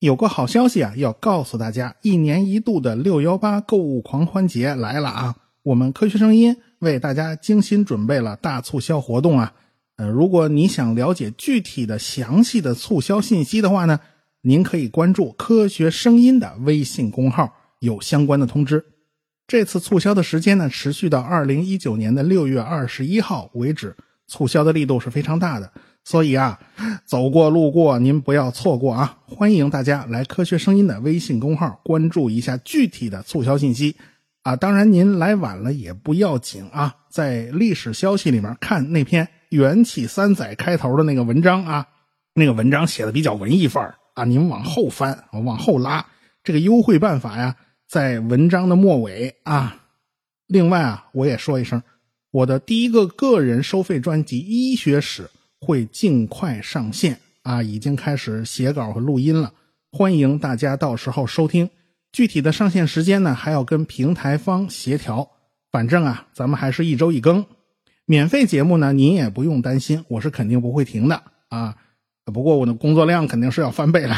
有个好消息啊，要告诉大家，一年一度的六幺八购物狂欢节来了啊！我们科学声音为大家精心准备了大促销活动啊。呃，如果你想了解具体的、详细的促销信息的话呢，您可以关注科学声音的微信公号，有相关的通知。这次促销的时间呢，持续到二零一九年的六月二十一号为止，促销的力度是非常大的。所以啊，走过路过您不要错过啊！欢迎大家来科学声音的微信公号关注一下具体的促销信息啊！当然您来晚了也不要紧啊，在历史消息里面看那篇元起三载开头的那个文章啊，那个文章写的比较文艺范儿啊，您往后翻，往后拉，这个优惠办法呀，在文章的末尾啊。另外啊，我也说一声，我的第一个个人收费专辑《医学史》。会尽快上线啊！已经开始写稿和录音了，欢迎大家到时候收听。具体的上线时间呢，还要跟平台方协调。反正啊，咱们还是一周一更。免费节目呢，您也不用担心，我是肯定不会停的啊。不过我的工作量肯定是要翻倍了。